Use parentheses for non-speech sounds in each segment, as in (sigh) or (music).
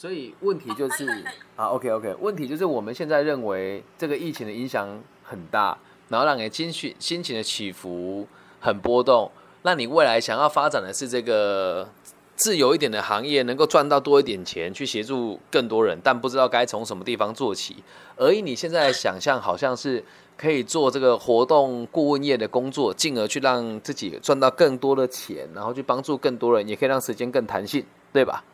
所以问题就是 (laughs) 啊，OK OK，问题就是我们现在认为这个疫情的影响很大，然后让你心绪心情的起伏很波动。那你未来想要发展的是这个自由一点的行业，能够赚到多一点钱，去协助更多人，但不知道该从什么地方做起。而以你现在的想象，好像是可以做这个活动顾问业的工作，进而去让自己赚到更多的钱，然后去帮助更多人，也可以让时间更弹性，对吧？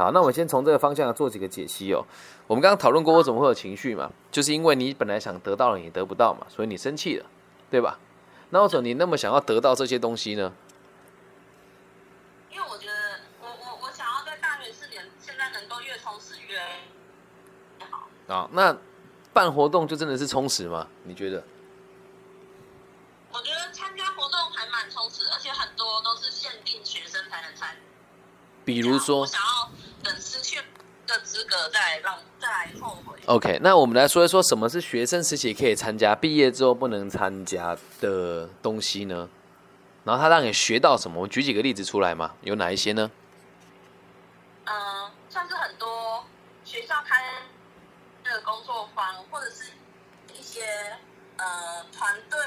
对。好，那我们先从这个方向做几个解析哦。我们刚刚讨论过，为什么会有情绪嘛？就是因为你本来想得到了，你得不到嘛，所以你生气了，对吧？那为什么你那么想要得到这些东西呢？因为我觉得，我我我想要在大学四年，现在能够越充实越好。啊，那办活动就真的是充实吗？你觉得？我觉得参加活动还蛮充实，而且很多都是限定学生才能参。比如说，我想要的资格再让再来后悔。OK，那我们来说一说什么是学生时期可以参加，毕业之后不能参加的东西呢？然后他让你学到什么？我举几个例子出来嘛？有哪一些呢？嗯，像是很多学校开的工作坊，或者是一些呃团队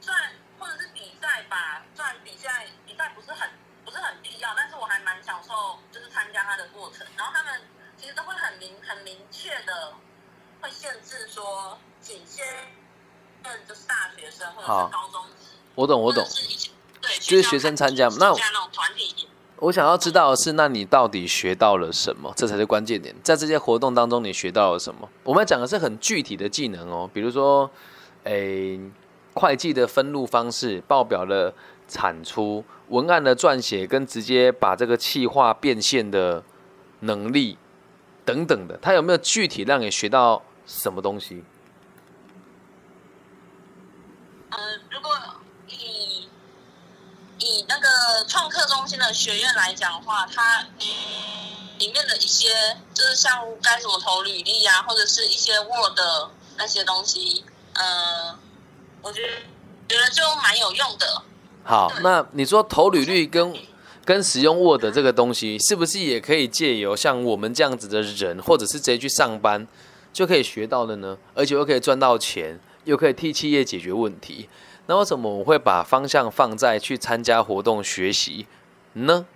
算或者是比赛吧，算比赛比赛不是很不是很必要，但是我还蛮享受就是参加它的过程。然后他们其实都会很明很明确的。会限制说仅限嗯，就是大学生或者是高中我懂我懂，对，就是学生参加那团体。我想要知道的是，那你到底学到了什么？这才是关键点。在这些活动当中，你学到了什么？我们讲的是很具体的技能哦，比如说，诶，会计的分录方式、报表的产出、文案的撰写，跟直接把这个气化变现的能力等等的，他有没有具体让你学到？什么东西？呃，如果以以那个创客中心的学院来讲的话，它里面的一些就是像该怎么投履历啊，或者是一些 Word 那些东西，呃，我觉得觉得就蛮有用的。好，那你说投履历跟跟使用 Word 这个东西，是不是也可以借由像我们这样子的人，或者是直接去上班？就可以学到的呢，而且又可以赚到钱，又可以替企业解决问题。那为什么我会把方向放在去参加活动学习呢？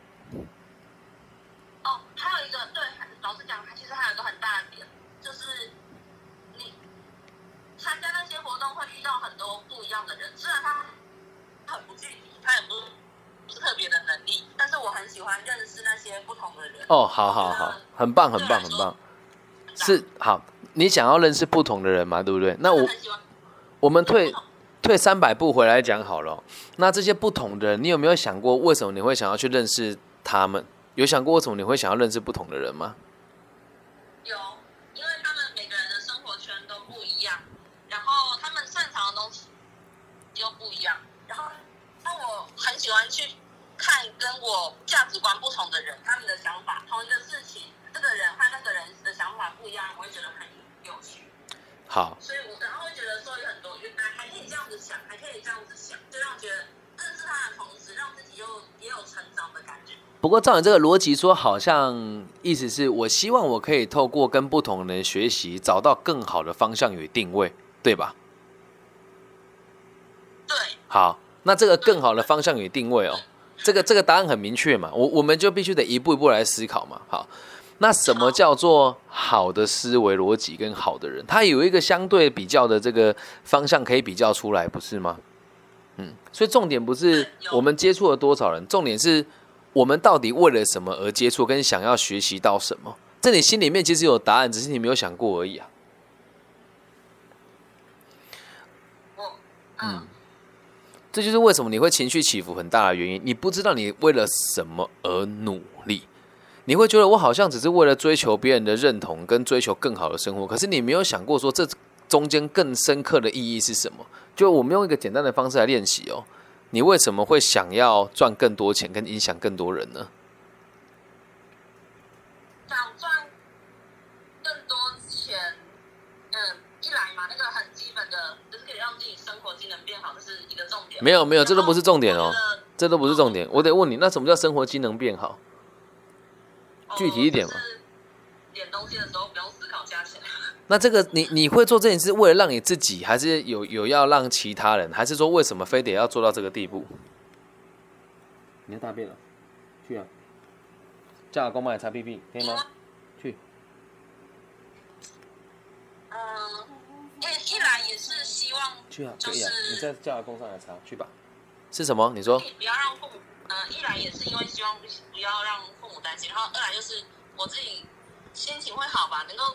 哦，还有一个对，老实讲，其实还有一个很大的点，就是你参加那些活动会遇到很多不一样的人。虽然他很不具体，他也不不是特别的能力，但是我很喜欢认识那些不同的人。哦，好好好，很棒，很棒，很棒，是好。你想要认识不同的人嘛？对不对？那我我们退退三百步回来讲好了。那这些不同的人，你有没有想过为什么你会想要去认识他们？有想过为什么你会想要认识不同的人吗？有，因为他们每个人的生活圈都不一样，然后他们擅长的东西又不一样，然后那我很喜欢去看跟我价值观不同的人，他们的想法，同一个事情，这个人和那个人的想法不一样，我会觉得很有趣。好，所以我然后会觉得说有很多原来还可以这样子想，还可以这样子想，就让觉得认识他的同时，让自己又也有成长的感觉。不过照你这个逻辑说，好像意思是我希望我可以透过跟不同人学习，找到更好的方向与定位，对吧？对。好，那这个更好的方向与定位哦，这个这个答案很明确嘛，我我们就必须得一步一步来思考嘛。好。那什么叫做好的思维逻辑跟好的人？他有一个相对比较的这个方向可以比较出来，不是吗？嗯，所以重点不是我们接触了多少人，重点是我们到底为了什么而接触，跟想要学习到什么。这你心里面其实有答案，只是你没有想过而已啊。嗯，这就是为什么你会情绪起伏很大的原因。你不知道你为了什么而努力。你会觉得我好像只是为了追求别人的认同跟追求更好的生活，可是你没有想过说这中间更深刻的意义是什么？就我们用一个简单的方式来练习哦，你为什么会想要赚更多钱跟影响更多人呢？想赚更多钱，嗯，一来嘛，那个很基本的，就是可以让自己生活机能变好，这是一个重点。没有没有，这都不是重点哦，这都不是重点。我得问你，那什么叫生活机能变好？具体一点嘛？点东西的时候不用思考价钱。那这个你你会做这件事，为了让你自己，还是有有要让其他人，还是说为什么非得要做到这个地步？你要大便了，去啊！叫阿公帮你擦屁屁，可以吗？去。嗯，一一来也是希望去啊，就可以啊，你是再叫阿公上来查，去吧。是什么？你说？不要让父母，呃，一来也是因为希望不不要让父母担心，然后二来就是我自己心情会好吧，能够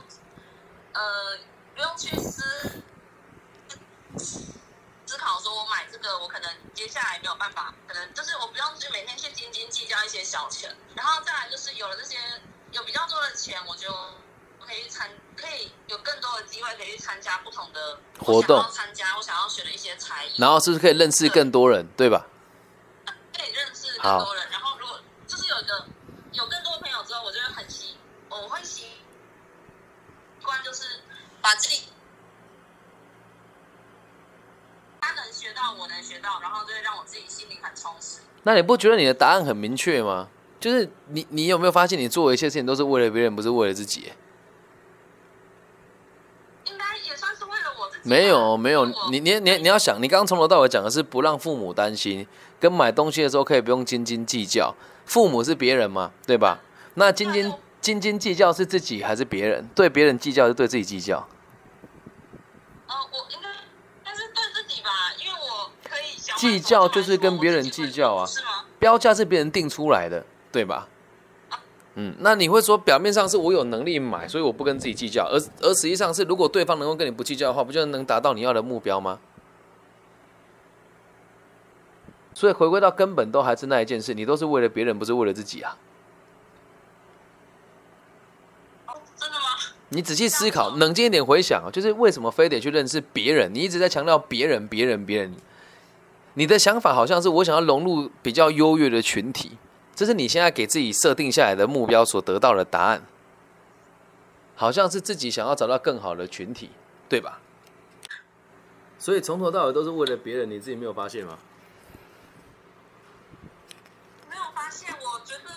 呃不用去思思考说我买这个我可能接下来没有办法，可能就是我不用去每天去斤斤计较一些小钱，然后再来就是有了这些有比较多的钱，我就可以去参可以有更多的机会可以去参加不同的活动参加我想要学的一些才艺，然后是不是可以认识更多人，对吧？可以认识更多人，然后如果就是有一个有更多朋友之后，我就会很习，我会习惯就是把自己他能学到，我能学到，然后就会让我自己心里很充实。那你不觉得你的答案很明确吗？就是你，你有没有发现，你做一切事情都是为了别人，不是为了自己？应该也算是为了我自己吧。(laughs) 没有，没有，你你你你要想，你刚刚从头到尾讲的是不让父母担心，跟买东西的时候可以不用斤斤计较。父母是别人嘛，对吧？那斤斤斤斤计较是自己还是别人？对别人计较是对自己计较。呃，我应该，但是对自己吧，因为我可以想计较就就是跟别人计较啊是吗？标价是别人定出来的，对吧？嗯，那你会说表面上是我有能力买，所以我不跟自己计较，而而实际上是如果对方能够跟你不计较的话，不就能达到你要的目标吗？所以回归到根本，都还是那一件事，你都是为了别人，不是为了自己啊！哦真的吗？你仔细思考，冷静一点回想啊，就是为什么非得去认识别人？你一直在强调别人、别人、别人，你的想法好像是我想要融入比较优越的群体，这是你现在给自己设定下来的目标所得到的答案，好像是自己想要找到更好的群体，对吧？所以从头到尾都是为了别人，你自己没有发现吗？没有发现，我觉得，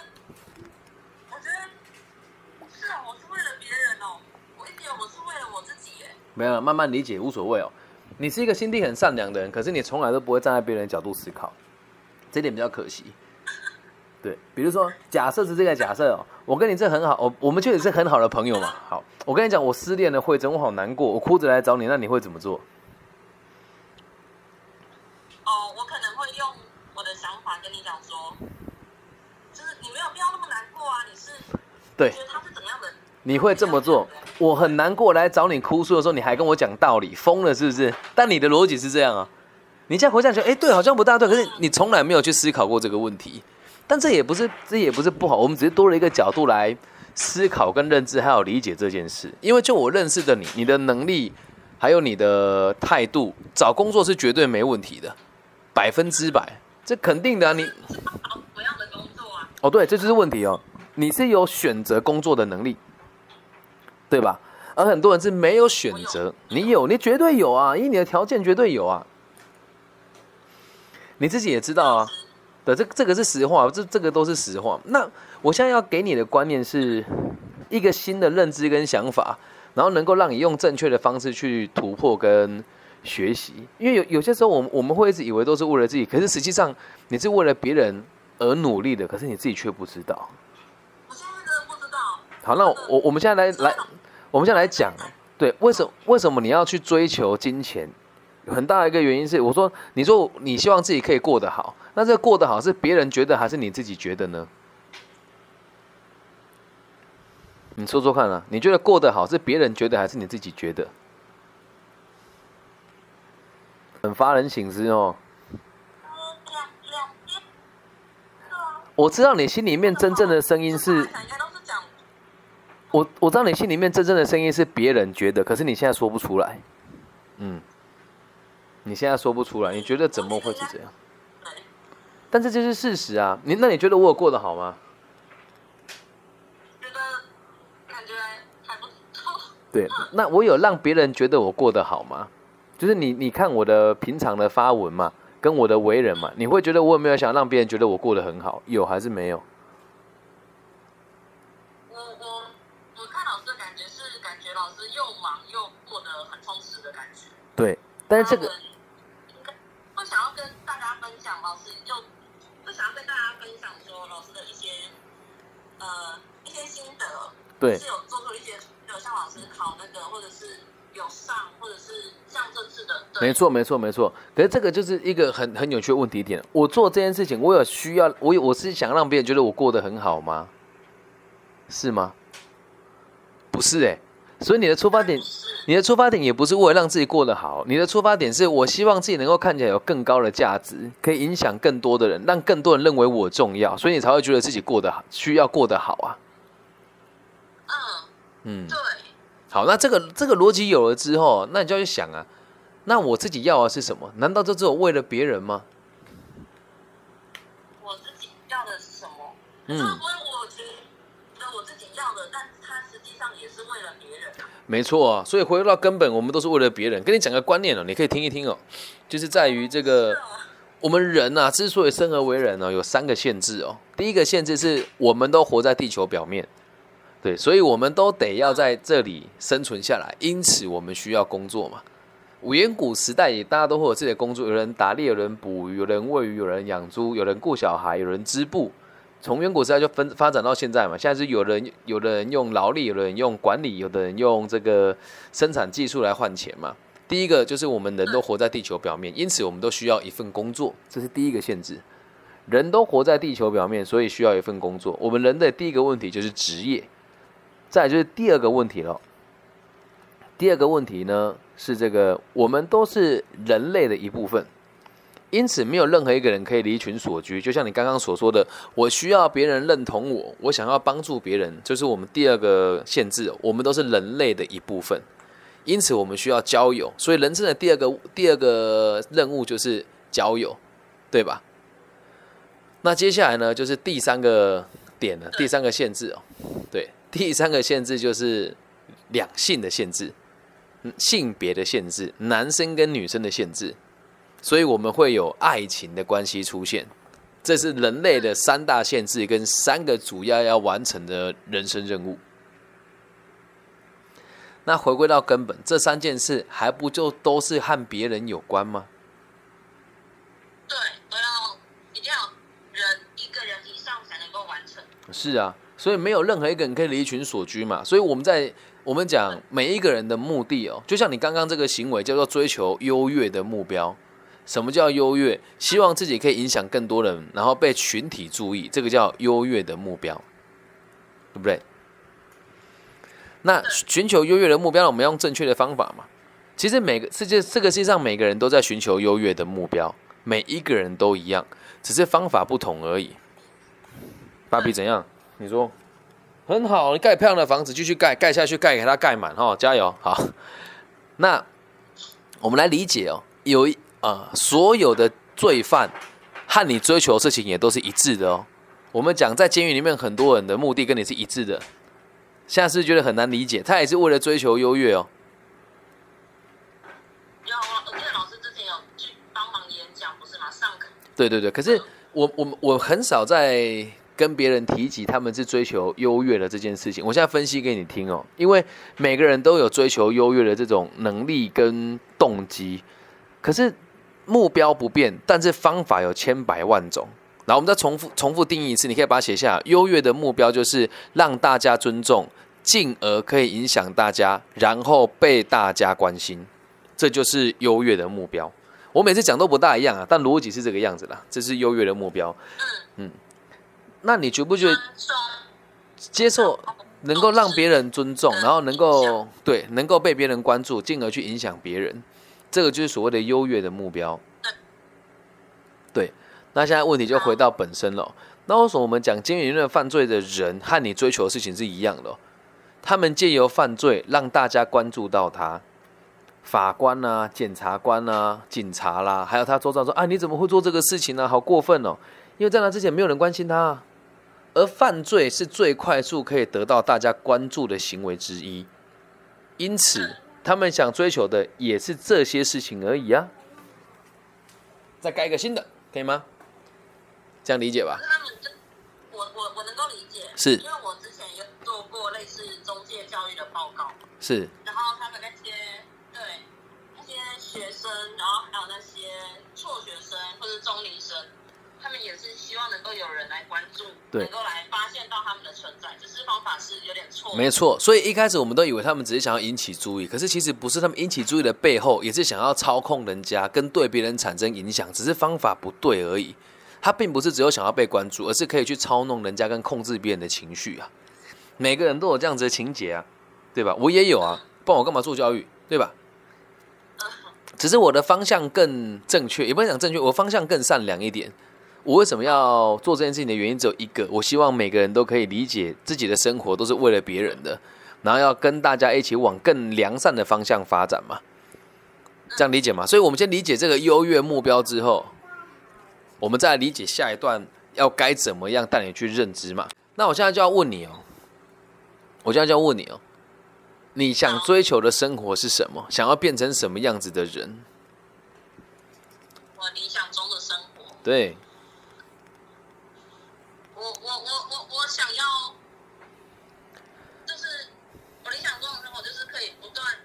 我觉得是啊，我是为了别人哦，我一直我是为了我自己耶。没有，慢慢理解，无所谓哦。你是一个心地很善良的人，可是你从来都不会站在别人的角度思考，这点比较可惜。对，比如说，假设是这个假设哦，我跟你这很好，我我们确实是很好的朋友嘛。好，我跟你讲，我失恋了，慧珍，我好难过，我哭着来找你，那你会怎么做？哦，我可能会用我的想法跟你讲说，就是你没有必要那么难过啊，你是对觉得他是怎么样的？你会这么做？我很难过来找你哭诉的时候，你还跟我讲道理，疯了是不是？但你的逻辑是这样啊，你现在回想起来，哎，对，好像不大对，可是你从来没有去思考过这个问题。但这也不是，这也不是不好，我们只是多了一个角度来思考、跟认知，还有理解这件事。因为就我认识的你，你的能力还有你的态度，找工作是绝对没问题的，百分之百，这肯定的啊。你是他找什么样的工作啊？哦，对，这就是问题哦。你是有选择工作的能力，对吧？而很多人是没有选择，你有，你绝对有啊，以你的条件绝对有啊。你自己也知道啊，对，这这个是实话，这这个都是实话。那我现在要给你的观念是一个新的认知跟想法，然后能够让你用正确的方式去突破跟学习。因为有有些时候，我们我们会一直以为都是为了自己，可是实际上你是为了别人而努力的，可是你自己却不知道。我现在真的不知道。好，那我我们现在来来，我们现在来讲，对，为什么为什么你要去追求金钱？很大的一个原因是，我说，你说你希望自己可以过得好，那这过得好是别人觉得还是你自己觉得呢？你说说看啊，你觉得过得好是别人觉得还是你自己觉得？很发人省思哦。我知道你心里面真正的声音是，我我知道你心里面真正的声音是别人觉得，可是你现在说不出来。嗯，你现在说不出来，你觉得怎么会是这样？对，但这就是事实啊！你那你觉得我有过得好吗？觉得感觉还不错。对，那我有让别人觉得我过得好吗？就是你你看我的平常的发文嘛，跟我的为人嘛，你会觉得我有没有想让别人觉得我过得很好？有还是没有？我我我看老师的感觉是感觉老师又忙又过得很充实的感觉。对，但是这个呃一些心得，对是有做出一些，有像老师考那个，或者是有上，或者是像这次的，对没错，没错，没错。可是这个就是一个很很有趣的问题点。我做这件事情，我有需要，我有我是想让别人觉得我过得很好吗？是吗？不是哎、所以你的出发点，你的出发点也不是为了让自己过得好，你的出发点是我希望自己能够看起来有更高的价值，可以影响更多的人，让更多人认为我重要，所以你才会觉得自己过得好，需要过得好啊。嗯，嗯，对，好，那这个这个逻辑有了之后，那你就要去想啊，那我自己要的是什么？难道就只有为了别人吗？我自己要的是什么？嗯没错啊，所以回到根本，我们都是为了别人。跟你讲个观念哦，你可以听一听哦，就是在于这个我们人啊，之所以生而为人呢、有三个限制哦。第一个限制是我们都活在地球表面，对，所以我们都得要在这里生存下来，因此我们需要工作嘛。远古时代也大家都会有自己的工作，有人打猎，有人捕鱼，有人喂鱼，有人养猪，有人顾小孩，有人织布。从远古时代就分发展到现在嘛，现在是有人有的人用劳力，有的人用管理，有的人用这个生产技术来换钱嘛。第一个就是我们人都活在地球表面，因此我们都需要一份工作，这是第一个限制。人都活在地球表面，所以需要一份工作。我们人的第一个问题就是职业，再就是第二个问题了。第二个问题呢是这个，我们都是人类的一部分，因此没有任何一个人可以离群索居。就像你刚刚所说的，我需要别人认同我，我想要帮助别人，就是我们第二个限制。我们都是人类的一部分，因此我们需要交友。所以人生的第二个第二个任务就是交友，对吧？那接下来呢，就是第三个点了，第三个限制哦，对，第三个限制就是两性的限制，性别的限制，男生跟女生的限制，所以我们会有爱情的关系出现，这是人类的三大限制跟三个主要要完成的人生任务。那回归到根本，这三件事还不就都是和别人有关吗？对，都要一定要人一个人以上才能够完成。是啊，所以没有任何一个人可以离群所居嘛。所以我们在我们讲每一个人的目的哦，就像你刚刚这个行为叫做追求优越的目标。什么叫优越？希望自己可以影响更多人，然后被群体注意，这个叫优越的目标，对不对？那寻求优越的目标，我们用正确的方法嘛。其实每个世界这个世界上每个人都在寻求优越的目标，每一个人都一样，只是方法不同而已。芭比怎样？你说很好，你盖漂亮的房子，继续盖，盖下去，盖给它盖满哦，加油！好，那我们来理解哦，有一啊、所有的罪犯和你追求的事情也都是一致的哦。我们讲在监狱里面，很多人的目的跟你是一致的，现在是觉得很难理解，他也是为了追求优越哦。有啊，我记得老师之前有去帮忙演讲，不是吗？上课。对对对，可是我我我很少在跟别人提及他们是追求优越的这件事情。我现在分析给你听哦，因为每个人都有追求优越的这种能力跟动机，可是目标不变，但是方法有千百万种。然后我们再重复重复定义一次，你可以把它写下。优越的目标就是让大家尊重，进而可以影响大家，然后被大家关心，这就是优越的目标。我每次讲都不大一样啊，但逻辑是这个样子啦，这是优越的目标。嗯，那你觉不觉得接受能够让别人尊重，然后能够对能够被别人关注，进而去影响别人，这个就是所谓的优越的目标。对，那现在问题就回到本身了。那为什么我们讲监狱里面的犯罪的人和你追求的事情是一样的哦？他们借由犯罪让大家关注到他，法官啊、检察官啊、警察啦，还有他周遭说：“啊，你怎么会做这个事情呢、好过分哦！”因为在那之前没有人关心他啊。而犯罪是最快速可以得到大家关注的行为之一，因此他们想追求的也是这些事情而已啊。再盖一个新的，可以吗？这样理解吧可？是他们就我我我能够理解，是因为我之前有做过类似中中介教育的报告，是然后他们那些对那些学生，然后还有那些辍学生或者中龄生，他们也是希望能够有人来关注，对能够来发现到他们的存在，只是方法是有点错误。没错。所以一开始我们都以为他们只是想要引起注意，可是其实不是，他们引起注意的背后也是想要操控人家，跟对别人产生影响，只是方法不对而已。他并不是只有想要被关注，而是可以去操弄人家跟控制别人的情绪啊。每个人都有这样子的情节啊，对吧？我也有啊，不然我干嘛做教育，对吧？(laughs) 只是我的方向更正确，也不能讲正确，我方向更善良一点。我为什么要做这件事情的原因只有一个，我希望每个人都可以理解自己的生活都是为了别人的，然后要跟大家一起往更良善的方向发展嘛。这样理解吗？所以我们先理解这个优越目标之后，我们再来理解下一段要该怎么样带你去认知嘛。那我现在就要问你哦，我现在就要问你哦，你想追求的生活是什么？想要变成什么样子的人？我理想中的生活，对，我我我想要，就是我理想中的生活，就是可以不断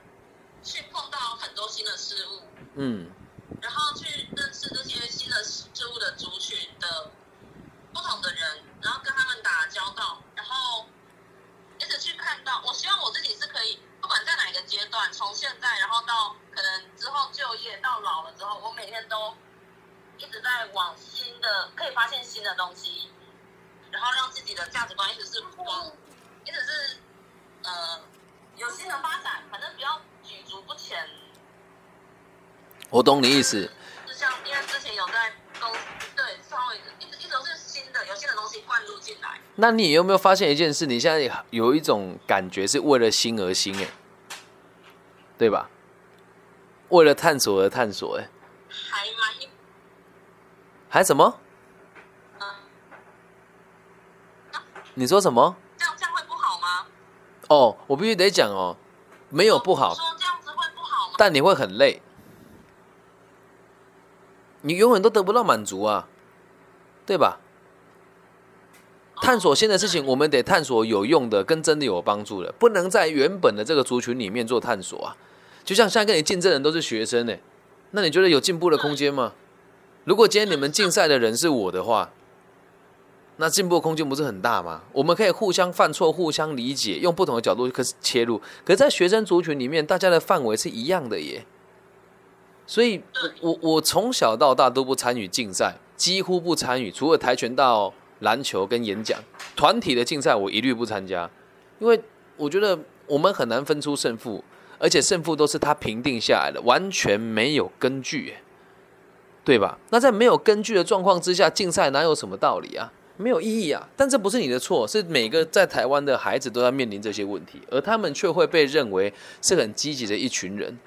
去碰到很多新的事物，嗯，然后去认识这些新的事物的族群的不同的人，然后跟他们打交道，然后一直去看到。我希望我自己是可以，不管在哪个阶段，从现在然后到可能之后就业到老了之后，我每天都一直在往新的，可以发现新的东西，然后让自己的价值观一直是往，一直是呃有新的发展，反正不要举足不前。我懂你意思。就像因为之前有在公对稍微一直一直都是新的有新的东西灌入进来，那你有没有发现一件事？你现在有一种感觉是为了新而新，哎，对吧？为了探索而探索，哎，还还什么？嗯，你说什么？这样这样会不好吗？哦，我必须得讲哦，没有不好，说这样子会不好吗？但你会很累，你永远都得不到满足啊，对吧？探索新的事情，我们得探索有用的、跟真的有帮助的，不能在原本的这个族群里面做探索啊。就像现在跟你竞争的人都是学生呢，那你觉得有进步的空间吗？如果今天你们竞赛的人是我的话，那进步空间不是很大吗？我们可以互相犯错、互相理解，用不同的角度可切入。可是，在学生族群里面，大家的范围是一样的耶。所以，我我从小到大都不参与竞赛，几乎不参与，除了跆拳道、篮球跟演讲，团体的竞赛我一律不参加，因为我觉得我们很难分出胜负，而且胜负都是他评定下来的，完全没有根据耶，对吧？那在没有根据的状况之下，竞赛哪有什么道理啊？没有意义啊！但这不是你的错，是每个在台湾的孩子都在面临这些问题，而他们却会被认为是很积极的一群人。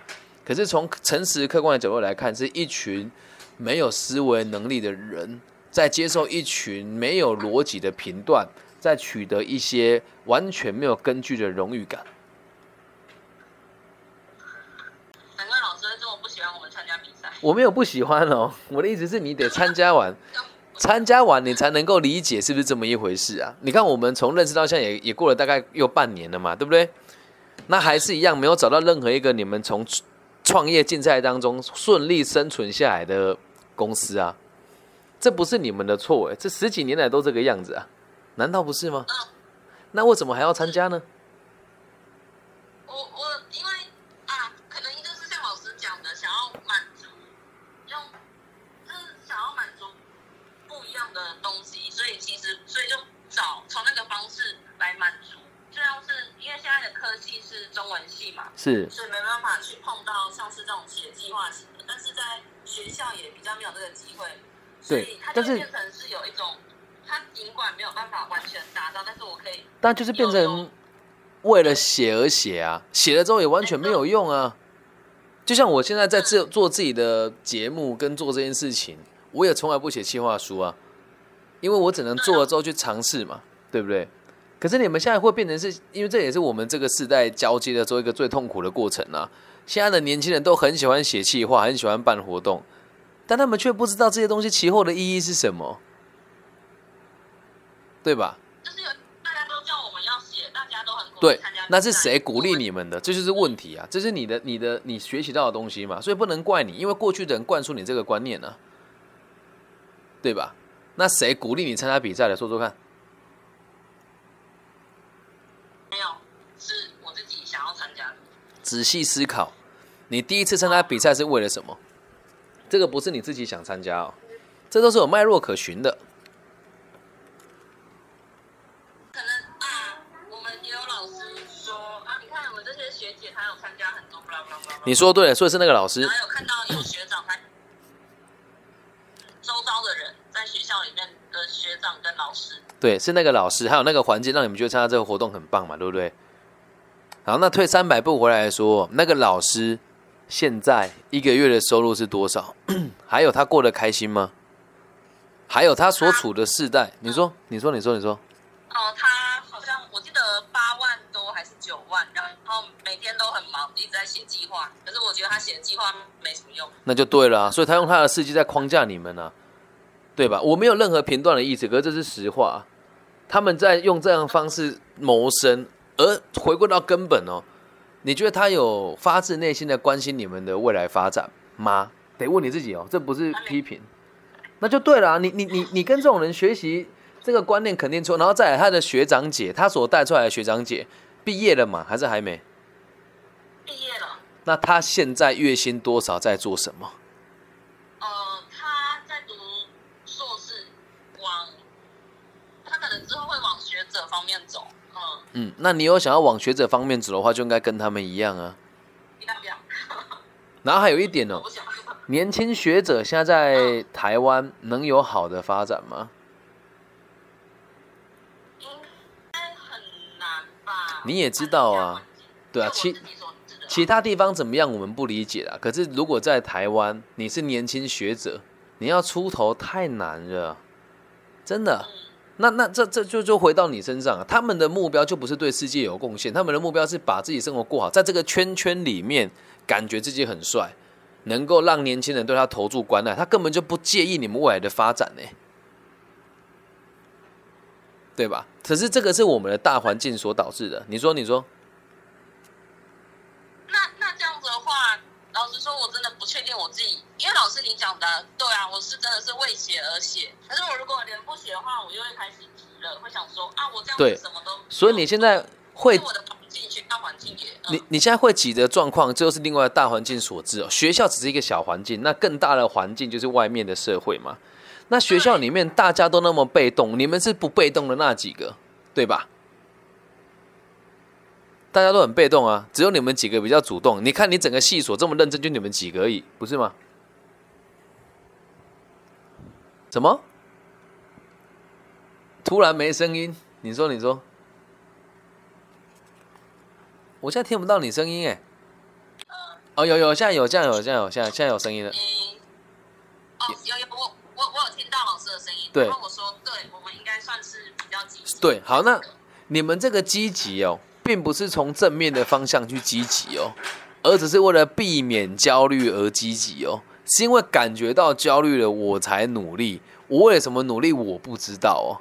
可是从诚实客观的角度来看，是一群没有思维能力的人，在接受一群没有逻辑的评断，在取得一些完全没有根据的荣誉感。难怪老师会这么不喜欢我们参加比赛。我没有不喜欢哦，我的意思是你得参加完，(laughs) 参加完你才能够理解是不是这么一回事啊？你看我们从认识到现在也也过了大概又半年了嘛，对不对？那还是一样没有找到任何一个你们从创业竞赛当中顺利生存下来的公司啊，这不是你们的错诶，这十几年来都这个样子啊，难道不是吗？那为什么还要参加呢？是所以没办法去碰到像是这种写计划型的，但是在学校也比较没有这个机会，所以它就是变成是有一种，它尽管没有办法完全达到，但是我可以但就是变成为了写而写啊，写了之后也完全没有用啊。就像我现在在这做自己的节目跟做这件事情，我也从来不写计划书啊，因为我只能做了之后去尝试嘛，对不对？可是你们现在会变成是，因为这也是我们这个世代交接的时候一个最痛苦的过程啊。现在的年轻人都很喜欢写气话，很喜欢办活动，但他们却不知道这些东西其后的意义是什么，对吧？就是有大家都叫我们要写，大家都很对那是谁鼓励你们的？这就是问题啊！这是你的、你的、你学习到的东西嘛，所以不能怪你，因为过去的人灌输你这个观念呢、对吧？那谁鼓励你参加比赛的？说说看。没有，是我自己想要参加的。仔细思考，你第一次参加比赛是为了什么？这个不是你自己想参加哦，这都是有脉络可循的。可能啊，我们也有老师说啊，你看我们这些学姐她有参加很多。你说对了，所以是那个老师然后有看到有学长他周遭的人在学校里面的学长跟老师，对，是那个老师，还有那个环境，让你们觉得参加这个活动很棒嘛，对不对？好，那退三百步回来说，那个老师现在一个月的收入是多少？(clears throat) 还有他过得开心吗？还有他所处的世代，你说，你说，你说，你说，哦，他好像我记得八万多还是九万，然后每天都很忙，一直在写计划。可是我觉得他写的计划没什么用。那就对了啊、所以他用他的事迹在框架你们啊，对吧？我没有任何评断的意思，可是这是实话。他们在用这样的方式谋生，而回归到根本哦，你觉得他有发自内心的关心你们的未来发展吗？得问你自己哦，这不是批评，那就对了啊、你你你你跟这种人学习这个观念肯定错，然后再来他的学长姐，他所带出来的学长姐毕业了吗？还是还没？毕业了，那他现在月薪多少，在做什么？呃，他在读硕士，往他可能之后会往学者方面走。嗯，嗯，那你有想要往学者方面走的话，就应该跟他们一样啊。然后还有一点哦。年轻学者现在在台湾能有好的发展吗？应该很难吧？你也知道啊对啊其其他地方怎么样，我们不理解啦。可是如果在台湾，你是年轻学者，你要出头太难了，真的。嗯那那这这就就回到你身上啊，他们的目标就不是对世界有贡献，他们的目标是把自己生活过好，在这个圈圈里面感觉自己很帅，能够让年轻人对他投注关爱，他根本就不介意你们未来的发展呢，对吧？可是这个是我们的大环境所导致的。你说，你说，那那这样子的话，老实说，我真的不确定我自己，因为老师你讲的，对啊，我是真的是为写而写。可是我如果连不写的话，我就会开始急了，会想说啊，我这样对子什么都，所以你现在会我的环境，学校环境也，嗯你你现在会挤的状况，这就是另外的大环境所致哦。学校只是一个小环境，那更大的环境就是外面的社会嘛。那学校里面大家都那么被动，你们是不被动的那几个，对吧？大家都很被动啊，只有你们几个比较主动。你看你整个系所这么认真，就你们几个而已，不是吗？怎么？突然没声音？你说，你说。我现在听不到你声音哎。哦，有有，现在有，现在有，现在有，现在现在有声音了。嗯，哦，有有，我我我有听到老师的声音，对然后我说，对我们应该算是比较积极。对，好，那你们这个积极哦，并不是从正面的方向去积极哦，而只是为了避免焦虑而积极哦，是因为感觉到焦虑了，我才努力。我为了什么努力，我不知道哦。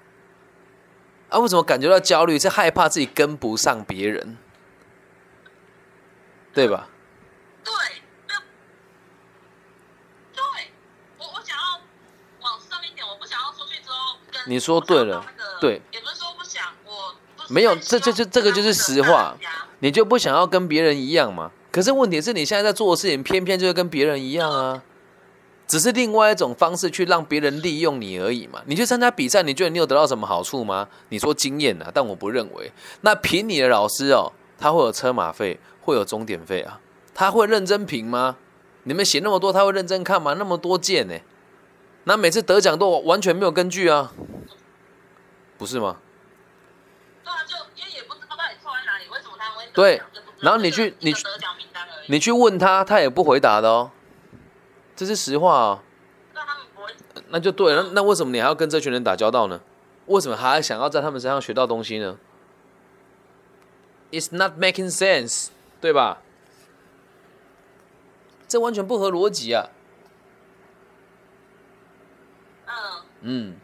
啊，为什么感觉到焦虑？是害怕自己跟不上别人，对吧？对，那对我我想要往上一点，我不想要出去之后跟你说对了对也不是说不想，我不没有这这这就这个就是实话你就不想要跟别人一样嘛？可是问题是你现在在做的事情，偏偏就是跟别人一样啊，只是另外一种方式去让别人利用你而已嘛。你去参加比赛，你觉得你有得到什么好处吗？你说经验啊，但我不认为。那评你的老师哦，他会有车马费，会有终点费啊，他会认真评吗？你们写那么多，他会认真看吗？那么多件呢、那每次得奖都完全没有根据啊，不是吗？对啊，就因为也不知道到底错在哪里，为什么他们会得对然后你去你你去问他，他也不回答的哦，这是实话哦。那就对了，那那为什么你还要跟这群人打交道呢？为什么还想要在他们身上学到东西呢？It's not making sense，对吧？这完全不合逻辑啊！嗯，嗯，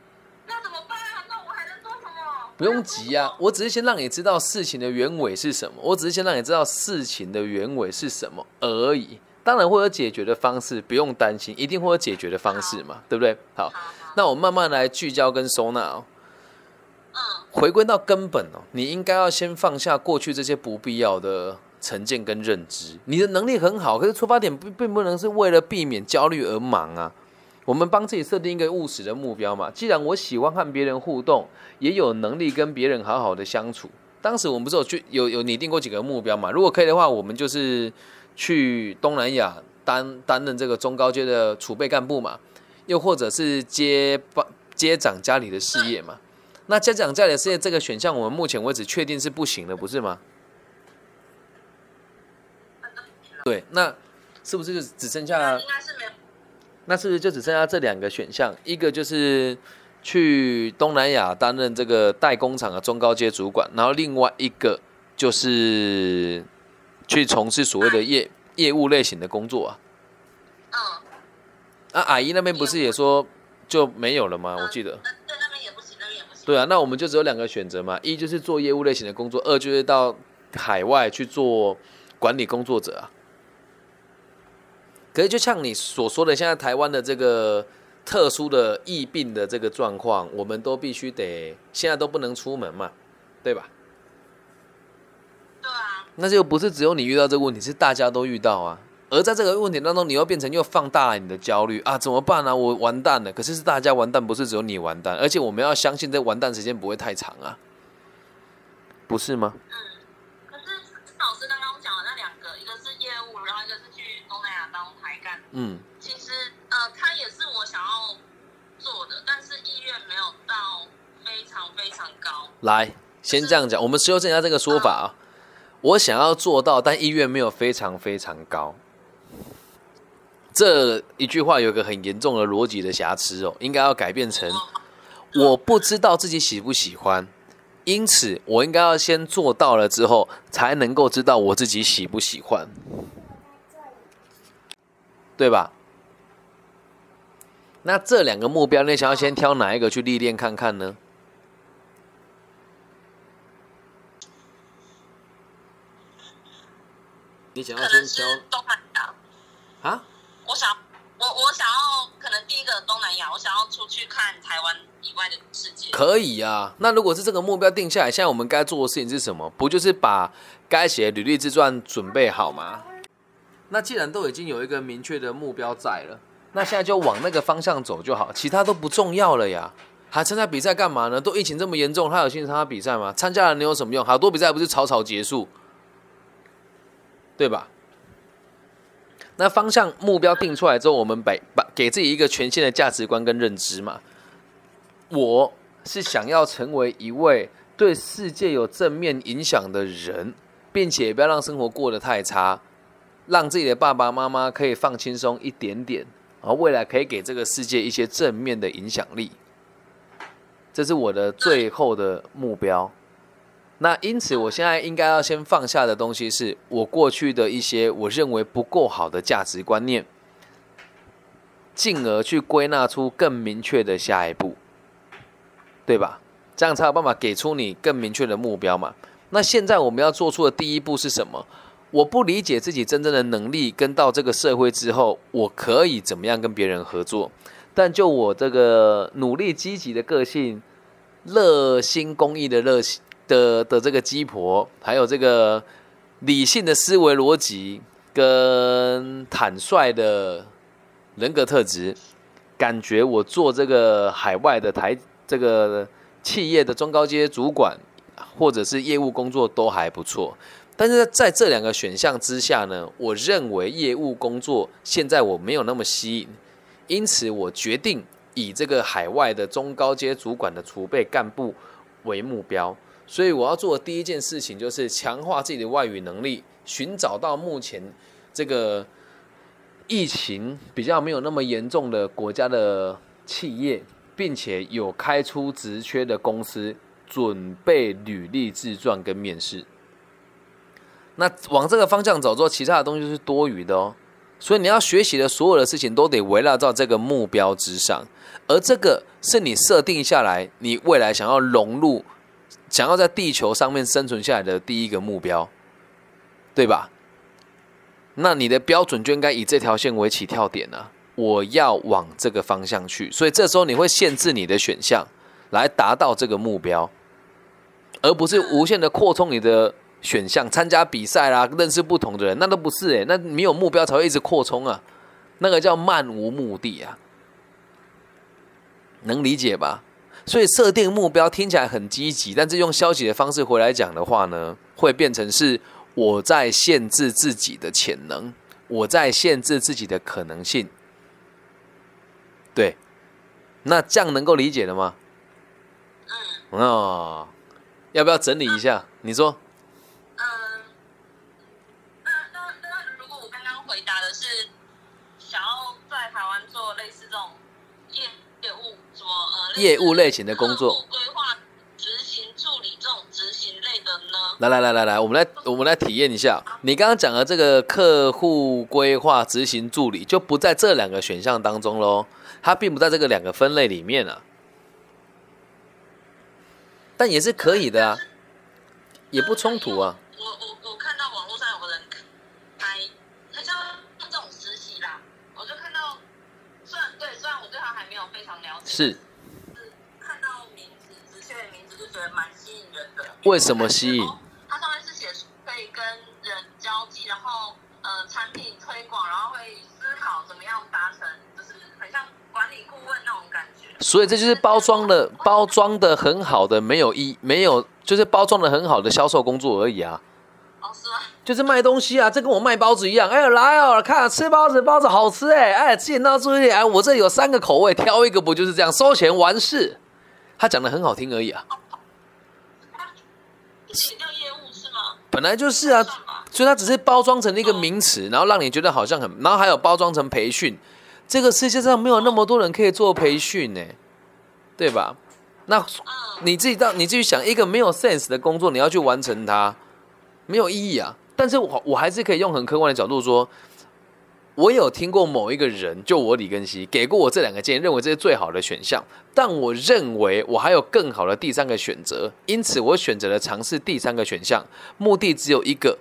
那怎么办啊？那我还能做什么？不用急啊，我只是先让你知道事情的原委是什么，我只是先让你知道事情的原委是什么而已。当然会有解决的方式，不用担心，一定会有解决的方式嘛，对不对？好，那我慢慢来聚焦跟收纳哦。嗯，回归到根本哦，你应该要先放下过去这些不必要的成见跟认知。你的能力很好，可是出发点并并不能是为了避免焦虑而忙啊。我们帮自己设定一个务实的目标嘛。既然我喜欢和别人互动，也有能力跟别人好好的相处。当时我们不是有去有有拟定过几个目标嘛？如果可以的话，我们就是去东南亚担担任这个中高阶的储备干部嘛，又或者是接帮接掌家里的事业嘛。那接掌家里的事业这个选项，我们目前为止确定是不行的，不是吗？对，那是不是就只剩下？应该是没有。那是不是就只剩下这两个选项？一个就是去东南亚担任这个代工厂的中高阶主管，然后另外一个就是去从事所谓的业业务类型的工作啊。嗯。啊，阿姨那边不是也说就没有了吗？我记得。对，那边也不行，那边也不行。对啊，那我们就只有两个选择嘛，一就是做业务类型的工作，二就是到海外去做管理工作者啊。可是就像你所说的，现在台湾的这个特殊的疫病的这个状况，我们都必须得现在都不能出门嘛，对吧？那就不是只有你遇到这个问题，是大家都遇到啊。而在这个问题当中，你又变成又放大了你的焦虑啊，怎么办呢？我完蛋了。可是是大家完蛋，不是只有你完蛋。而且我们要相信这完蛋时间不会太长啊，不是吗？嗯。可是老师刚刚讲的那两个，一个是业务，然后一个是去东南亚当台干。嗯。其实呃，他也是我想要做的，但是意愿没有到非常非常高。来，先这样讲，我们修正一下这个说法啊。我想要做到，但意愿没有非常非常高。这一句话有个很严重的逻辑的瑕疵哦，应该要改变成：我不知道自己喜不喜欢，因此我应该要先做到了之后，才能够知道我自己喜不喜欢，对吧？那这两个目标，你想要先挑哪一个去历练看看呢？你想要先挑东南亚啊？我想，我我想要，可能第一个东南亚，我想要出去看台湾以外的世界。可以啊，那如果是这个目标定下来，现在我们该做的事情是什么？不就是把该写履历自传准备好吗？那既然都已经有一个明确的目标在了，那现在就往那个方向走就好，其他都不重要了呀。还参加比赛干嘛呢？都疫情这么严重，他有心参加比赛吗？参加了能有什么用？好多比赛不是草草结束，对吧？那方向目标定出来之后，我们把把给自己一个全新的价值观跟认知嘛。我是想要成为一位对世界有正面影响的人，并且不要让生活过得太差，让自己的爸爸妈妈可以放轻松一点点，然后未来可以给这个世界一些正面的影响力。这是我的最后的目标。那因此，我现在应该要先放下的东西，是我过去的一些我认为不够好的价值观念，进而去归纳出更明确的下一步，对吧？这样才有办法给出你更明确的目标嘛。那现在我们要做出的第一步是什么？我不理解自己真正的能力，跟到这个社会之后，我可以怎么样跟别人合作？但就我这个努力积极的个性，热心公益的热心。的的这个鸡婆，还有这个理性的思维逻辑跟坦率的人格特质，感觉我做这个海外的台这个企业的中高阶主管或者是业务工作都还不错，但是在这两个选项之下呢，我认为业务工作现在我没有那么吸引，因此我决定以这个海外的中高阶主管的储备干部为目标。所以我要做的第一件事情就是强化自己的外语能力，寻找到目前这个疫情比较没有那么严重的国家的企业，并且有开出职缺的公司，准备履历自传跟面试。那往这个方向走之后，其他的东西是多余的哦。所以你要学习的所有的事情都得围绕到这个目标之上，而这个是你设定下来，你未来想要融入。想要在地球上面生存下来的第一个目标，对吧？那你的标准就应该以这条线为起跳点呢。我要往这个方向去，所以这时候你会限制你的选项，来达到这个目标，而不是无限的扩充你的选项，参加比赛啦，认识不同的人，那都不是诶，那没有目标才会一直扩充啊，那个叫漫无目的啊，能理解吧？所以设定目标听起来很积极，但是用消极的方式回来讲的话呢，会变成是我在限制自己的潜能，我在限制自己的可能性。对，那这样能够理解了吗？嗯。哦，要不要整理一下？你说。业务类型的工作，规划执行助理这种执行类的呢？来来来来来，我们来我们来体验一下。你刚刚讲的这个客户规划执行助理，就不在这两个选项当中喽。它并不在这个两个分类里面啊，但也是可以的啊，也不冲突啊。我我我看到网络上有个人开，他叫这种实习啦，我就看到，虽然对，虽然我对他还没有非常了解，是，是看到名字，直接的名字就觉得蛮吸引人的。为什么吸引？它上面是写可以跟人交际，然后呃产品推广，然后会思考怎么样达成，就是很像。管理顾问那种感觉，所以这就是包装的包装的很好的，没有一没有就是包装的很好的销售工作而已啊。哦，是吗？就是卖东西啊，这跟我卖包子一样。哎呦，来哦，看吃包子，包子好吃哎哎，见到注意哎，我这有三个口味，挑一个不就是这样？收钱完事。他讲的很好听而已啊。是叫业务是吗？本来就是啊，所以它只是包装成一个名词，然后让你觉得好像很，然后还有包装成培训。这个世界上没有那么多人可以做培训呢，对吧？那你自己到你自己想，一个没有 sense 的工作，你要去完成它，没有意义啊。但是我我还是可以用很客观的角度说，我有听过某一个人，就我李根熙给过我这两个建议，认为这是最好的选项。但我认为我还有更好的第三个选择，因此我选择了尝试第三个选项，目的只有一个，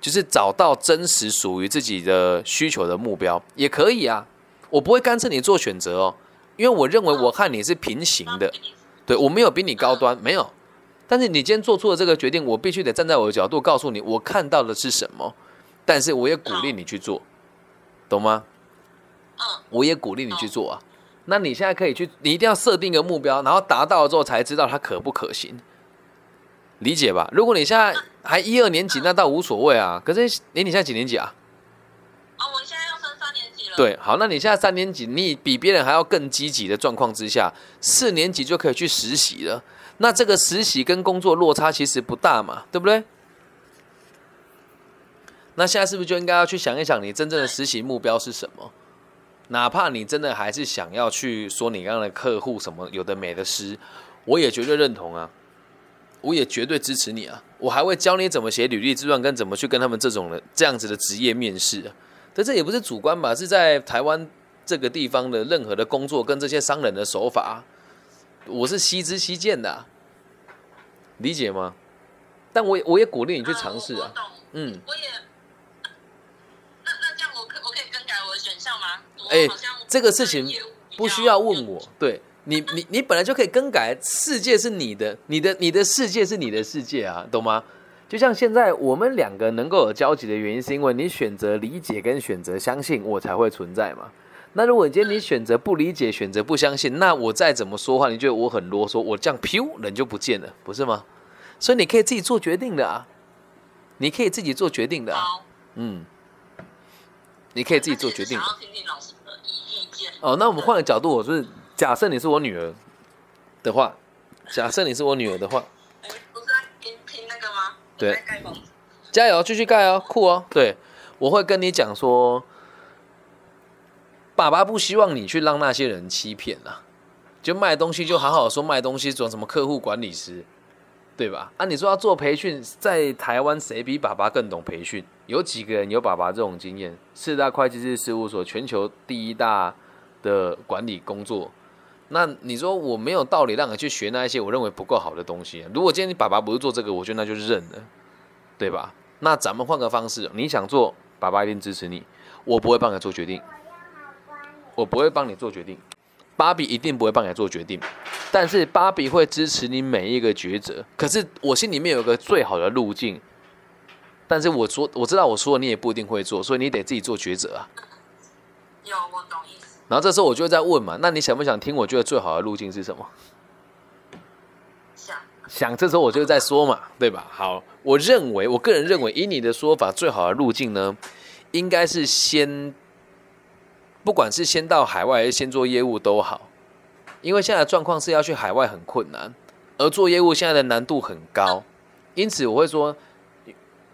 就是找到真实属于自己的需求的目标，也可以啊。我不会干涉你做选择哦，因为我认为我和你是平行的，对我没有比你高端，没有。但是你今天做出了这个决定，我必须得站在我的角度告诉你，我看到的是什么。但是我也鼓励你去做，懂吗？嗯我也鼓励你去做啊。那你现在可以去，你一定要设定一个目标，然后达到了之后才知道它可不可行，理解吧？如果你现在还一二年级，那倒无所谓啊。可是，你你现在几年级啊？哦，我现在要升三年级了。对，好，那你现在三年级，你比别人还要更积极的状况之下，四年级就可以去实习了。那这个实习跟工作落差其实不大嘛，对不对？那现在是不是就应该要去想一想，你真正的实习目标是什么？哪怕你真的还是想要去说你刚刚的客户什么有的没的诗，我也绝对认同啊，我也绝对支持你啊，我还会教你怎么写履历自传，跟怎么去跟他们这种的这样子的职业面试。啊但这也不是主观吧？是在台湾这个地方的任何的工作跟这些商人的手法，我是悉知悉见的，理解吗？但我我也鼓励你去尝试啊。嗯。我也。那那这样我可我可以更改我的选项吗？哎，这个事情不需要问我。对你你你本来就可以更改，世界是你的，你的你的世界是你的世界啊，懂吗？就像现在我们两个能够有交集的原因，是因为你选择理解跟选择相信，我才会存在嘛。那如果今天你选择不理解，选择不相信，那我再怎么说话，你觉得我很啰嗦，我这样噗人就不见了，不是吗？所以你可以自己做决定的啊，你可以自己做决定的。嗯，你可以自己做决定。听听老师的意见。哦，那我们换个角度，我是假设你是我女儿的话，假设你是我女儿的话。不是在拼拼那个吗对，加油，继续盖哦，酷哦。对，我会跟你讲说，爸爸不希望你去让那些人欺骗啊，就卖东西就好好说卖东西，做什么客户管理师，对吧？啊，你说要做培训，在台湾谁比爸爸更懂培训？有几个人有爸爸这种经验？四大会计师事务所，全球第一大的管理工作。那你说我没有道理让你去学那一些我认为不够好的东西。如果今天你爸爸不是做这个，我觉得那就认了，对吧？那咱们换个方式，你想做，爸爸一定支持你。我不会帮你做决定，我不会帮你做决定。芭比一定不会帮你做决定，但是芭比会支持你每一个抉择。可是我心里面有个最好的路径，但是我说我知道我说你也不一定会做，所以你得自己做抉择啊。有，我懂意思。然后这时候我就会在问嘛，那你想不想听？我觉得最好的路径是什么？想想，这时候我就在说嘛，对吧？好，我认为，我个人认为，以你的说法，最好的路径呢，应该是先。不管是先到海外还是先做业务都好，因为现在的状况是要去海外很困难，而做业务现在的难度很高，因此我会说，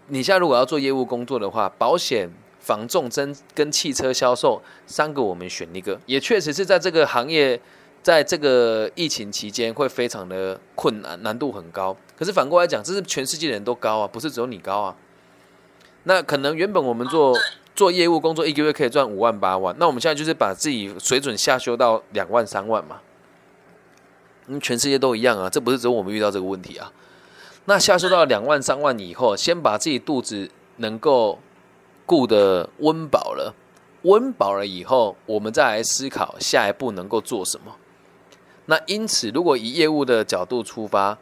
你现在如果要做业务工作的话，保险、防重针跟汽车销售三个我们选一个，也确实是在这个行业，在这个疫情期间会非常的困难，难度很高。可是反过来讲，这是全世界的人都高啊，不是只有你高啊。那可能原本我们做。做业务工作一个月可以赚五万八万，那我们现在就是把自己水准下修到两万三万嘛。嗯，全世界都一样啊，这不是只有我们遇到这个问题啊。那下修到两万三万以后，先把自己肚子能够顾得温饱了，温饱了以后，我们再来思考下一步能够做什么。那因此，如果以业务的角度出发。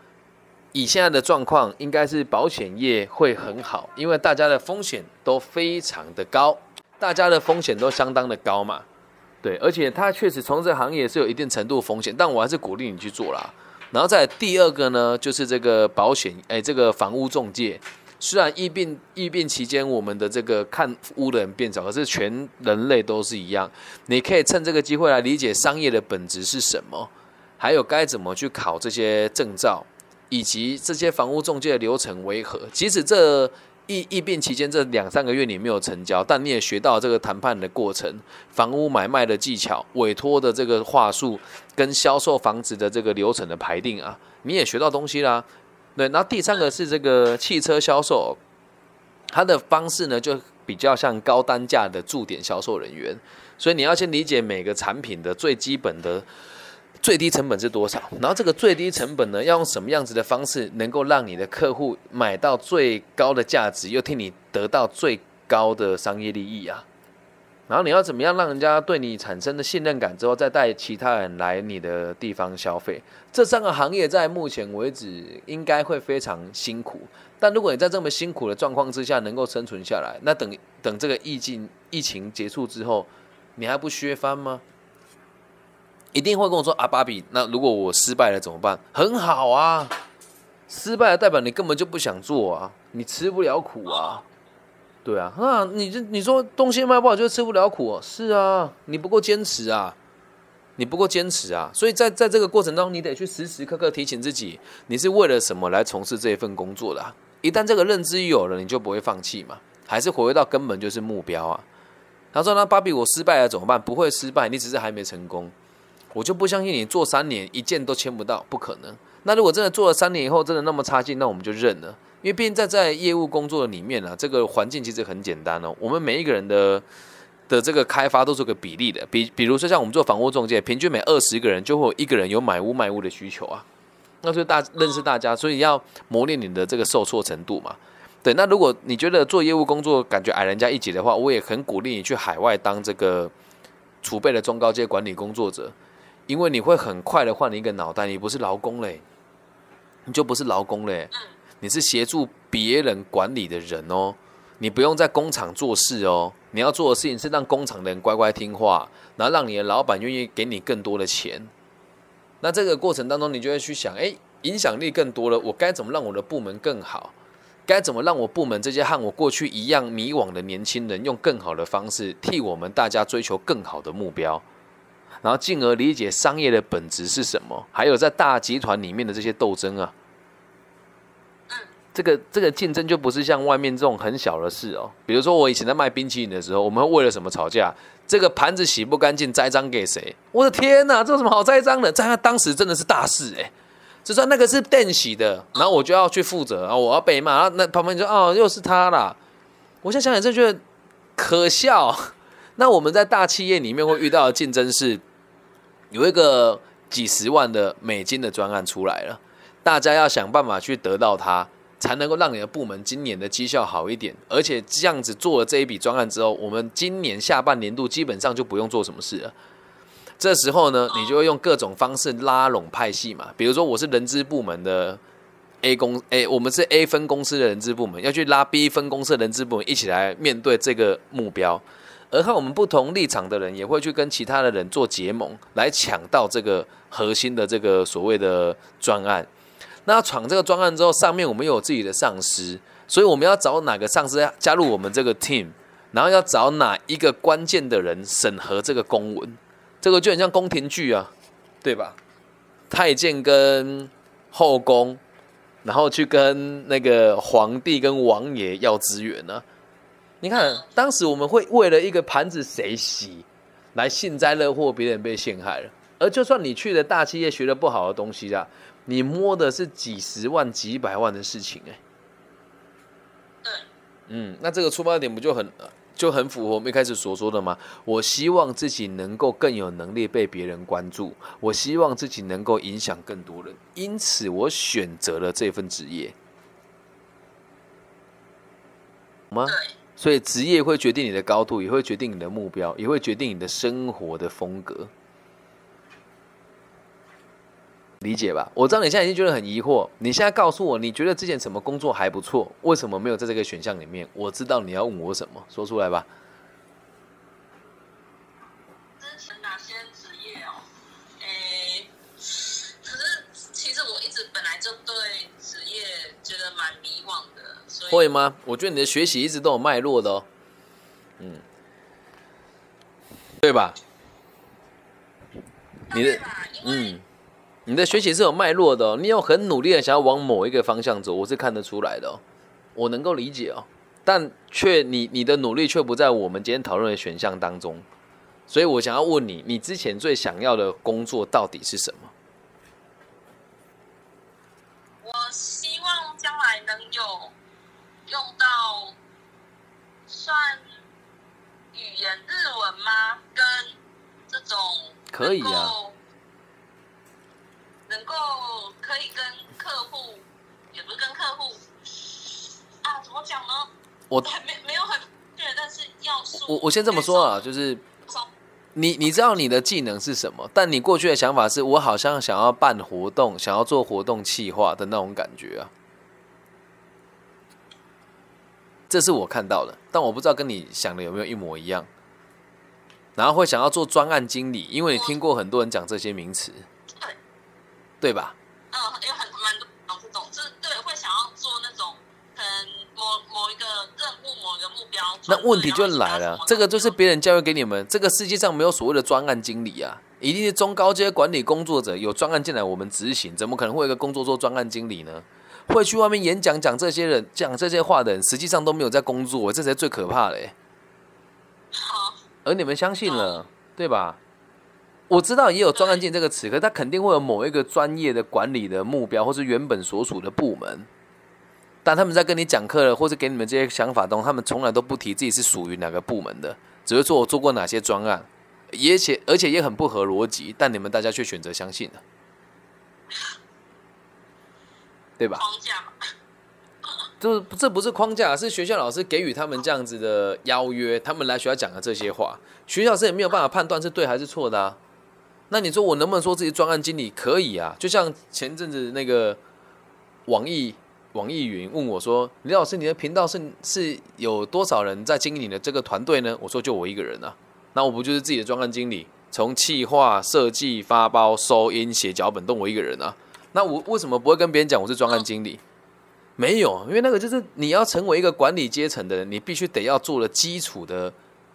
以现在的状况，应该是保险业会很好，因为大家的风险都非常的高，大家的风险都相当的高嘛。对，而且它确实从这行业是有一定程度风险，但我还是鼓励你去做啦。然后在第二个呢，就是这个保险，哎，这个房屋中介，虽然疫病疫病期间我们的这个看屋的人变少，可是全人类都是一样。你可以趁这个机会来理解商业的本质是什么，还有该怎么去考这些证照。以及这些房屋中介的流程为何？即使这疫疫病期间这两三个月你没有成交，但你也学到这个谈判的过程、房屋买卖的技巧、委托的这个话术跟销售房子的这个流程的排定啊，你也学到东西啦。对，然后第三个是这个汽车销售，它的方式呢就比较像高单价的驻点销售人员，所以你要先理解每个产品的最基本的。最低成本是多少？然后这个最低成本呢，要用什么样子的方式，能够让你的客户买到最高的价值，又替你得到最高的商业利益啊？然后你要怎么样让人家对你产生的信任感之后，再带其他人来你的地方消费？这三个行业在目前为止应该会非常辛苦，但如果你在这么辛苦的状况之下能够生存下来，那等等这个疫情疫情结束之后，你还不削翻吗？一定会跟我说啊，芭比，那如果我失败了怎么办？很好啊，失败了代表你根本就不想做啊，你吃不了苦啊，对啊，啊，你这你说东西卖不好就吃不了苦，是啊，你不够坚持啊，你不够坚持啊，所以在在这个过程中，你得去时时刻刻提醒自己，你是为了什么来从事这一份工作的？一旦这个认知有了，你就不会放弃嘛，还是回归到根本就是目标啊。他说：“那芭比，我失败了怎么办？不会失败，你只是还没成功。”我就不相信你做三年一件都签不到，不可能。那如果真的做了三年以后真的那么差劲，那我们就认了。因为毕竟在在业务工作的里面呢，这个环境其实很简单哦。我们每一个人的的这个开发都是个比例的，比比如说像我们做房屋中介，平均每二十个人就会有一个人有买屋卖屋的需求啊。那所以大认识大家，所以要磨练你的这个受挫程度嘛。对，那如果你觉得做业务工作感觉矮人家一截的话，我也很鼓励你去海外当这个储备的中高阶管理工作者。因为你会很快的换一个脑袋，你不是劳工嘞，你就不是劳工嘞，你是协助别人管理的人哦。你不用在工厂做事哦，你要做的事情是让工厂的人乖乖听话，然后让你的老板愿意给你更多的钱。那这个过程当中，你就会去想，哎，影响力更多了，我该怎么让我的部门更好？该怎么让我部门这些和我过去一样迷惘的年轻人，用更好的方式替我们大家追求更好的目标？然后进而理解商业的本质是什么，还有在大集团里面的这些斗争啊，这个这个竞争就不是像外面这种很小的事哦。比如说我以前在卖冰淇淋的时候，我们会为了什么吵架？这个盘子洗不干净，栽赃给谁？我的天哪，这有什么好栽赃的？在他当时真的是大事哎，就算那个是店洗的，然后我就要去负责啊，我要被骂。然后那旁边就哦，又是他啦。我现在想想，就觉得可笑。那我们在大企业里面会遇到的竞争是。有一个几十万的美金的专案出来了，大家要想办法去得到它，才能够让你的部门今年的绩效好一点。而且这样子做了这一笔专案之后，我们今年下半年度基本上就不用做什么事了。这时候呢，你就会用各种方式拉拢派系嘛，比如说我是人资部门的 A 公 A，我们是 A 分公司的人资部门，要去拉 B 分公司的人资部门一起来面对这个目标。而和我们不同立场的人，也会去跟其他的人做结盟，来抢到这个核心的这个所谓的专案。那闯这个专案之后，上面我们有自己的上司，所以我们要找哪个上司加入我们这个 team，然后要找哪一个关键的人审核这个公文，这个就很像宫廷剧啊，对吧？太监跟后宫，然后去跟那个皇帝跟王爷要资源呢。你看，当时我们会为了一个盘子谁洗，来幸灾乐祸，别人被陷害了。而就算你去了大企业学了不好的东西啊，你摸的是几十万、几百万的事情，哎，嗯，那这个出发点不就很就很符合我们一开始所说的吗？我希望自己能够更有能力被别人关注，我希望自己能够影响更多人，因此我选择了这份职业。吗？所以职业会决定你的高度，也会决定你的目标，也会决定你的生活的风格，理解吧？我知道你现在已经觉得很疑惑，你现在告诉我，你觉得之前什么工作还不错，为什么没有在这个选项里面？我知道你要问我什么，说出来吧。之前哪些职业哦？诶，可是其实我一直本来就对职业觉得蛮迷惘的。会吗？我觉得你的学习一直都有脉络的哦，嗯，对吧？你的，嗯，你的学习是有脉络的哦，你有很努力的想要往某一个方向走，我是看得出来的哦，我能够理解哦，但却你你的努力却不在我们今天讨论的选项当中，所以我想要问你，你之前最想要的工作到底是什么？我希望将来能有。用到算语言日文吗？跟这种可以啊，能够可以跟客户，也不是跟客户啊，怎么讲呢？我还没没有很对，但是要我我先这么说啊，就是你你知道你的技能是什么，但你过去的想法是我好像想要办活动，想要做活动企划的那种感觉啊。这是我看到的，但我不知道跟你想的有没有一模一样。然后会想要做专案经理，因为你听过很多人讲这些名词，对吧？嗯，有很蛮多这种，就是对，会想要做那种，可能某某一个任务、某一个目标。那问题就来了，这个就是别人教育给你们，这个世界上没有所谓的专案经理啊，一定是中高阶管理工作者有专案进来我们执行，怎么可能会有一个工作做专案经理呢？会去外面演讲讲这些人讲这些话的人，实际上都没有在工作，这才最可怕的。而你们相信了，对吧？我知道也有专案件这个词，可他肯定会有某一个专业的管理的目标，或是原本所属的部门。但他们在跟你讲课了，或是给你们这些想法中，他们从来都不提自己是属于哪个部门的，只会说我做过哪些专案，而且而且也很不合逻辑。但你们大家却选择相信了。对吧？框架，这这不是框架，是学校老师给予他们这样子的邀约，他们来学校讲的这些话，学校是也没有办法判断是对还是错的啊。那你说我能不能说自己专案经理可以啊？就像前阵子那个网易网易云问我说：“李老师，你的频道是是有多少人在经营你的这个团队呢？”我说：“就我一个人啊。”那我不就是自己的专案经理，从企划、设计、发包、收音、写脚本都我一个人啊。那我为什么不会跟别人讲我是专案经理？没有，因为那个就是你要成为一个管理阶层的人，你必须得要做的基础的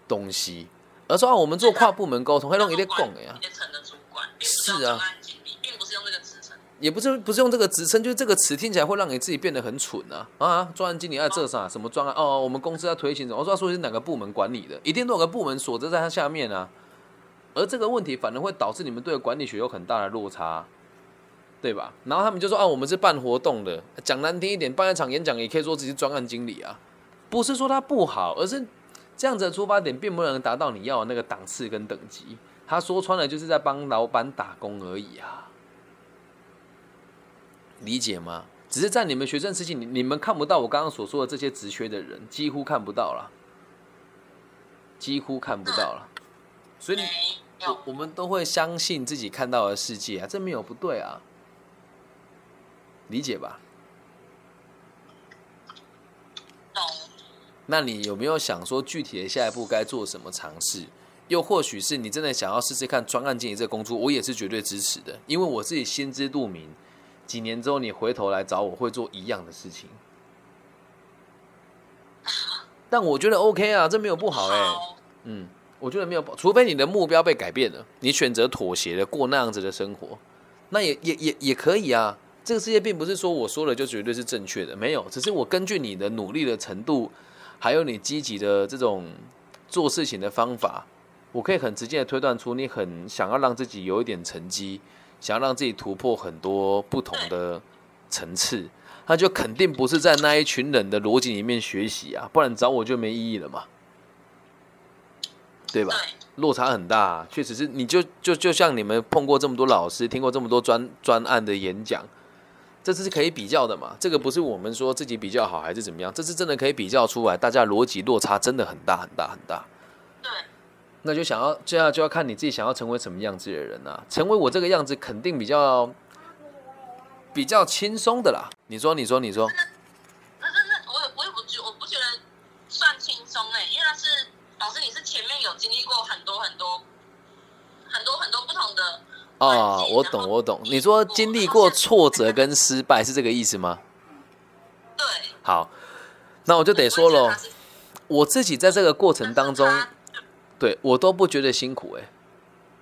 东西。而说啊，我们做跨部门沟通，会弄一点拱呀。阶层的主管是啊，并不是用这个职称，也不是不是用这个职称，就是这个词听起来会让你自己变得很蠢啊啊！专案经理在这啥？什么专案？哦，我们公司在推行什么？我说说是哪个部门管理的？一定都有个部门锁着在他下面啊。而这个问题反而会导致你们对管理学有很大的落差。对吧？然后他们就说啊，我们是办活动的，讲难听一点，办一场演讲也可以说自己是专案经理啊。不是说他不好，而是这样子的出发点并不能达到你要的那个档次跟等级。他说穿了就是在帮老板打工而已啊，理解吗？只是在你们学生时期，你你们看不到我刚刚所说的这些职缺的人，几乎看不到了，几乎看不到了，所以我我们都会相信自己看到的世界啊，这没有不对啊，理解吧？懂。那你有没有想说具体的下一步该做什么尝试？又或许是你真的想要试试看专案经理这个工作，我也是绝对支持的，因为我自己心知肚明，几年之后你回头来找我会做一样的事情。但我觉得 OK 啊，这没有不好哎、嗯，我觉得没有不，除非你的目标被改变了，你选择妥协的，过那样子的生活，那也也也也可以啊。这个世界并不是说我说了就绝对是正确的，没有，只是我根据你的努力的程度，还有你积极的这种做事情的方法，我可以很直接的推断出你很想要让自己有一点成绩，想要让自己突破很多不同的层次，那就肯定不是在那一群人的逻辑里面学习啊，不然找我就没意义了嘛，对吧？落差很大、啊，确实是，你就就就像你们碰过这么多老师，听过这么多专专案的演讲，这是可以比较的嘛？这个不是我们说自己比较好还是怎么样，这是真的可以比较出来，大家逻辑落差真的很大很大很大。对，那就想要这样就要看你自己想要成为什么样子的人啊。成为我这个样子，肯定比较比较轻松的啦。你说，你说，你说，那那那我也我也不觉我不觉得算轻松哎，因为那是老师你是前面有经历过很多很多啊，我懂，我懂。你说经历过挫折跟失败是这个意思吗？对，好，那我就得说喽我也觉得他，是我自己在这个过程当中，对我都不觉得辛苦哎、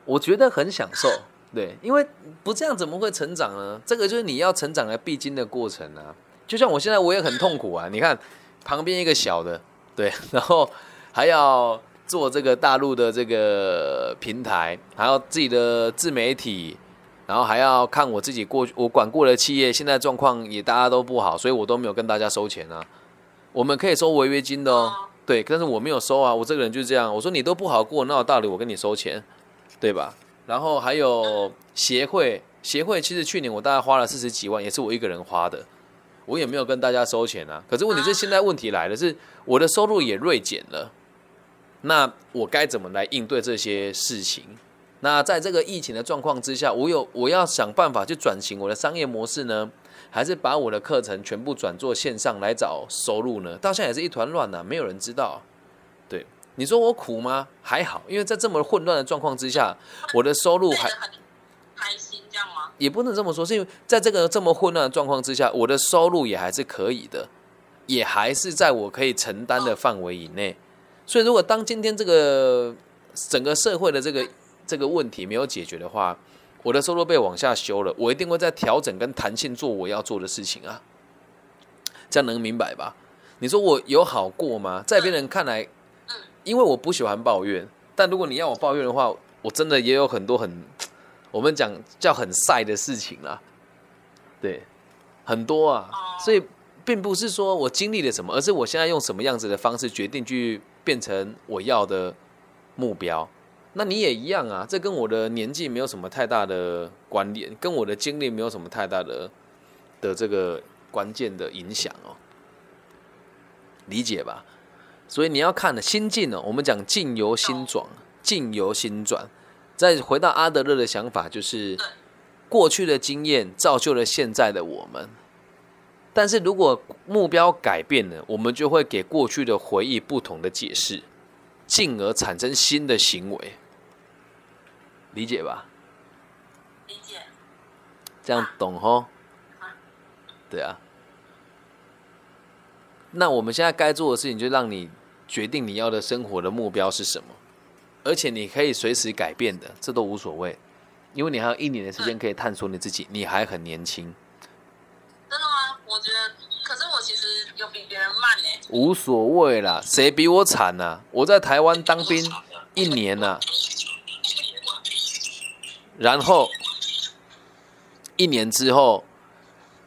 我觉得很享受。对，因为不这样怎么会成长呢？这个就是你要成长的必经的过程啊。就像我现在我也很痛苦啊，你看旁边一个小的，对，然后还要做这个大陆的这个平台，还要自己的自媒体，然后还要看我自己过我管过的企业现在状况也大家都不好，所以我都没有跟大家收钱啊。我们可以收违约金的哦，对，但是我没有收啊，我这个人就是这样。我说你都不好过，那有道理我跟你收钱，对吧？然后还有协会，协会其实去年我大概花了四十几万，也是我一个人花的，我也没有跟大家收钱啊。可是问题是现在问题来了，是我的收入也锐减了，那我该怎么来应对这些事情？那在这个疫情的状况之下，我有我要想办法去转型我的商业模式呢，还是把我的课程全部转做线上来找收入呢？到现在也是一团乱呐，没有人知道。对，你说我苦吗？还好，因为在这么混乱的状况之下，我的收入还累得很开心，这样吗？也不能这么说，是因为在这个这么混乱的状况之下，我的收入也还是可以的，也还是在我可以承担的范围以内。所以，如果当今天这个整个社会的这个这个问题没有解决的话，我的收入被往下修了，我一定会在调整跟弹性做我要做的事情啊。这样能明白吧？你说我有好过吗？在别人看来，因为我不喜欢抱怨，但如果你要我抱怨的话，我真的也有很多很我们讲叫很晒的事情啦，对，很多啊，所以并不是说我经历了什么，而是我现在用什么样子的方式决定去变成我要的目标。那你也一样啊，这跟我的年纪没有什么太大的关联，跟我的经历没有什么太大的的这个关键的影响哦，理解吧？所以你要看的心境哦，我们讲境由心转，境由心转。再回到阿德勒的想法，就是过去的经验造就了现在的我们。但是如果目标改变了，我们就会给过去的回忆不同的解释，进而产生新的行为。理解吧？理解。这样懂吼？对啊。那我们现在该做的事情，就让你决定你要的生活的目标是什么，而且你可以随时改变的，这都无所谓，因为你还有一年的时间可以探索你自己，你还很年轻？我觉得，可是我其实有比别人慢呢。无所谓啦，谁比我惨呢、啊？我在台湾当兵一年呐、啊，然后一年之后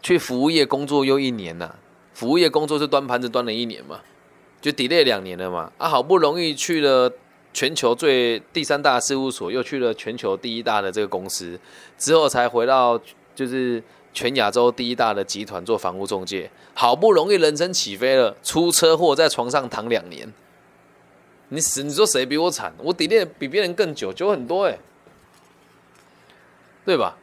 去服务业工作又一年呐、啊，服务业工作是端盘子端了一年嘛，就 delay 两年了嘛，啊，好不容易去了全球最第三大事务所，又去了全球第一大的这个公司，之后才回到就是全亚洲第一大的集团做房屋中介。好不容易人生起飞了，出车祸在床上躺两年。你死，你说谁比我惨？我底链比别人更久，久很多哎，对吧？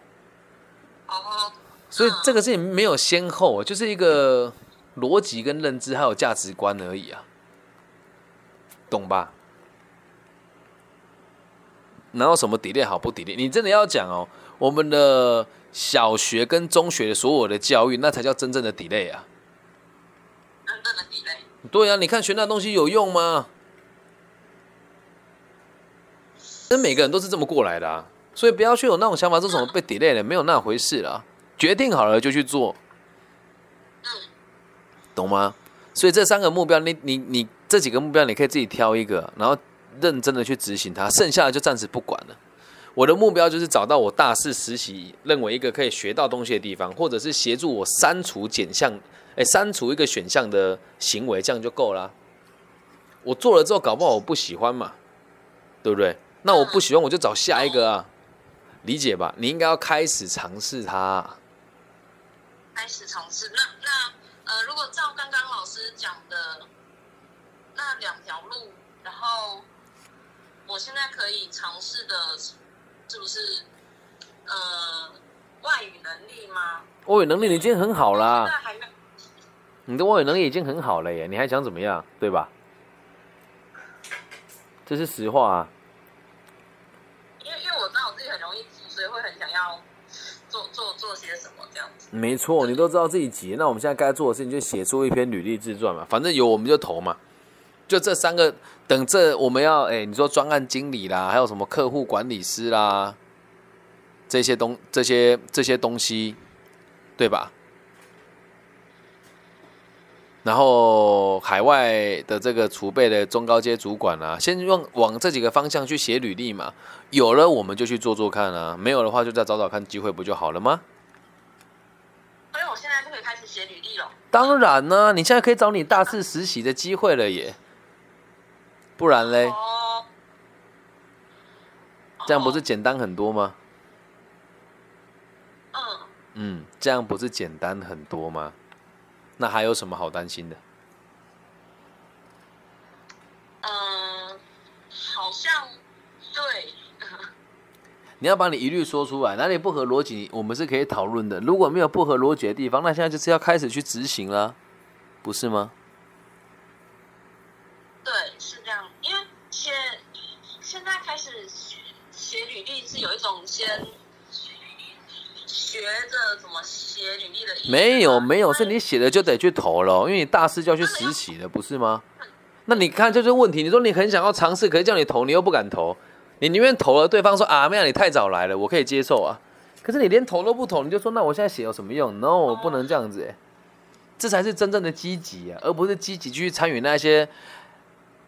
哦，所以这个事情没有先后，就是一个逻辑跟认知还有价值观而已啊，懂吧？哪有什么底链好不底链？你真的要讲哦，我们的小学跟中学的所有的教育，那才叫真正的底类啊！真正的底类。对啊，你看学那东西有用吗？那每个人都是这么过来的啊，所以不要去有那种想法，这种被 delay 了，没有那回事啦。决定好了就去做，懂吗？所以这三个目标，你你你这几个目标，你可以自己挑一个，然后认真的去执行它，剩下的就暂时不管了。我的目标就是找到我大四实习认为一个可以学到东西的地方，或者是协助我删除减项，哎，删除一个选项的行为，这样就够了。我做了之后，搞不好我不喜欢嘛，对不对？那我不喜欢，我就找下一个啊，理解吧？你应该要开始尝试它。开始尝试，那那呃，如果照刚刚老师讲的那两条路，然后我现在可以尝试的，是不是呃外语能力吗？外语能力你已经很好啦，你的外语能力已经很好了耶，你还想怎么样？对吧？这是实话啊。因为因为我知道我自己很容易急，所以会很想要做做做些什么这样子。没错，你都知道自己急，那我们现在该做的事情就写出一篇履历自传嘛，反正有我们就投嘛。就这三个，等这我们要哎，你说专案经理啦，还有什么客户管理师啦，这些东这些这些东西，对吧？然后海外的这个储备的中高阶主管啊，先用往这几个方向去写履历嘛。有了我们就去做做看啊，没有的话就再找找看机会，不就好了吗？所以我现在就可以开始写履历了。当然呢，你现在可以找你大四实习的机会了耶，不然嘞，哦，这样不是简单很多吗？嗯，嗯，这样不是简单很多吗？那还有什么好担心的？嗯，好像对，(laughs) 你要把你疑虑说出来，哪里不合逻辑，我们是可以讨论的。如果没有不合逻辑的地方，那现在就是要开始去执行了，不是吗？对，是现在开始写写履历是有一种先学着怎么写履历的意思。没有没有，是你写了就得去投了，因为你大四就要去实习了，不是吗？那你看这就是问题。你说你很想要尝试，可是叫你投，你又不敢投，你宁愿投了，对方说啊，妹啊，你太早来了，我可以接受啊。可是你连投都不投，你就说那我现在写有什么用？No，不能这样子、欸，这才是真正的积极啊，而不是积极去参与那些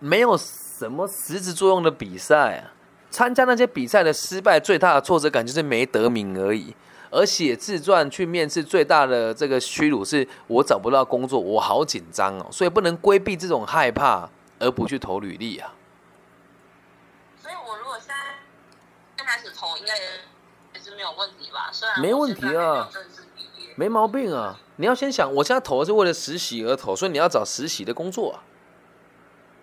没有什么实质作用的比赛啊。参加那些比赛的失败，最大的挫折感就是没得名而已。而写自传去面试，最大的这个屈辱是我找不到工作，我好紧张哦，所以不能规避这种害怕，而不去投履历啊。所以我如果现在刚开始投，应该也也是没有问题吧？虽然没问题啊。没毛病啊！你要先想，我现在投是为了实习而投，所以你要找实习的工作啊。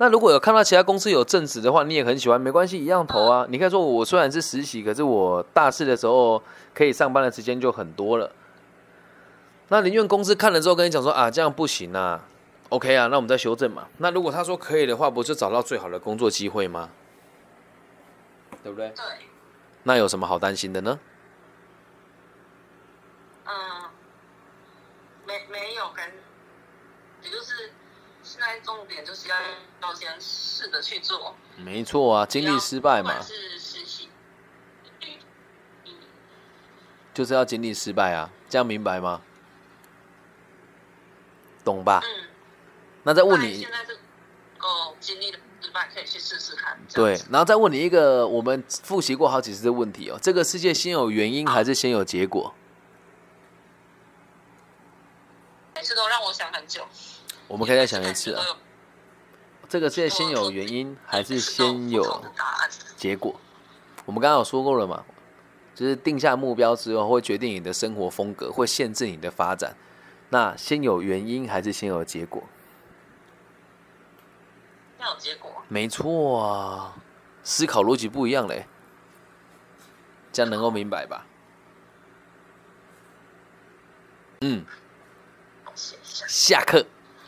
那如果有看到其他公司有正职的话，你也很喜欢，没关系，一样投啊。你可以说我虽然是实习，可是我大四的时候可以上班的时间就很多了。那宁愿公司看了之后跟你讲说啊，这样不行啊，OK 啊，那我们再修正嘛。那如果他说可以的话，不就找到最好的工作机会吗？对不对？对，那有什么好担心的呢？嗯，没没有跟，也就是现在重点就是要要先试着去做，没错啊，经历失败嘛，是实习，嗯，就是要经历失败啊，这样明白吗？懂吧？嗯，那再问你现，在是哦，经历的失败可以去试试看，对，然后再问你一个我们复习过好几次的问题哦：这个世界先有原因还是先有结果？每次都让我想很久，我们可以再想一次啊这个是先有原因还是先有？结果？我们刚刚有说过了嘛，就是定下目标之后，会决定你的生活风格，会限制你的发展。那先有原因还是先有结果？要有结果。没错啊，思考逻辑不一样嘞，这样能够明白吧？嗯，下。下课。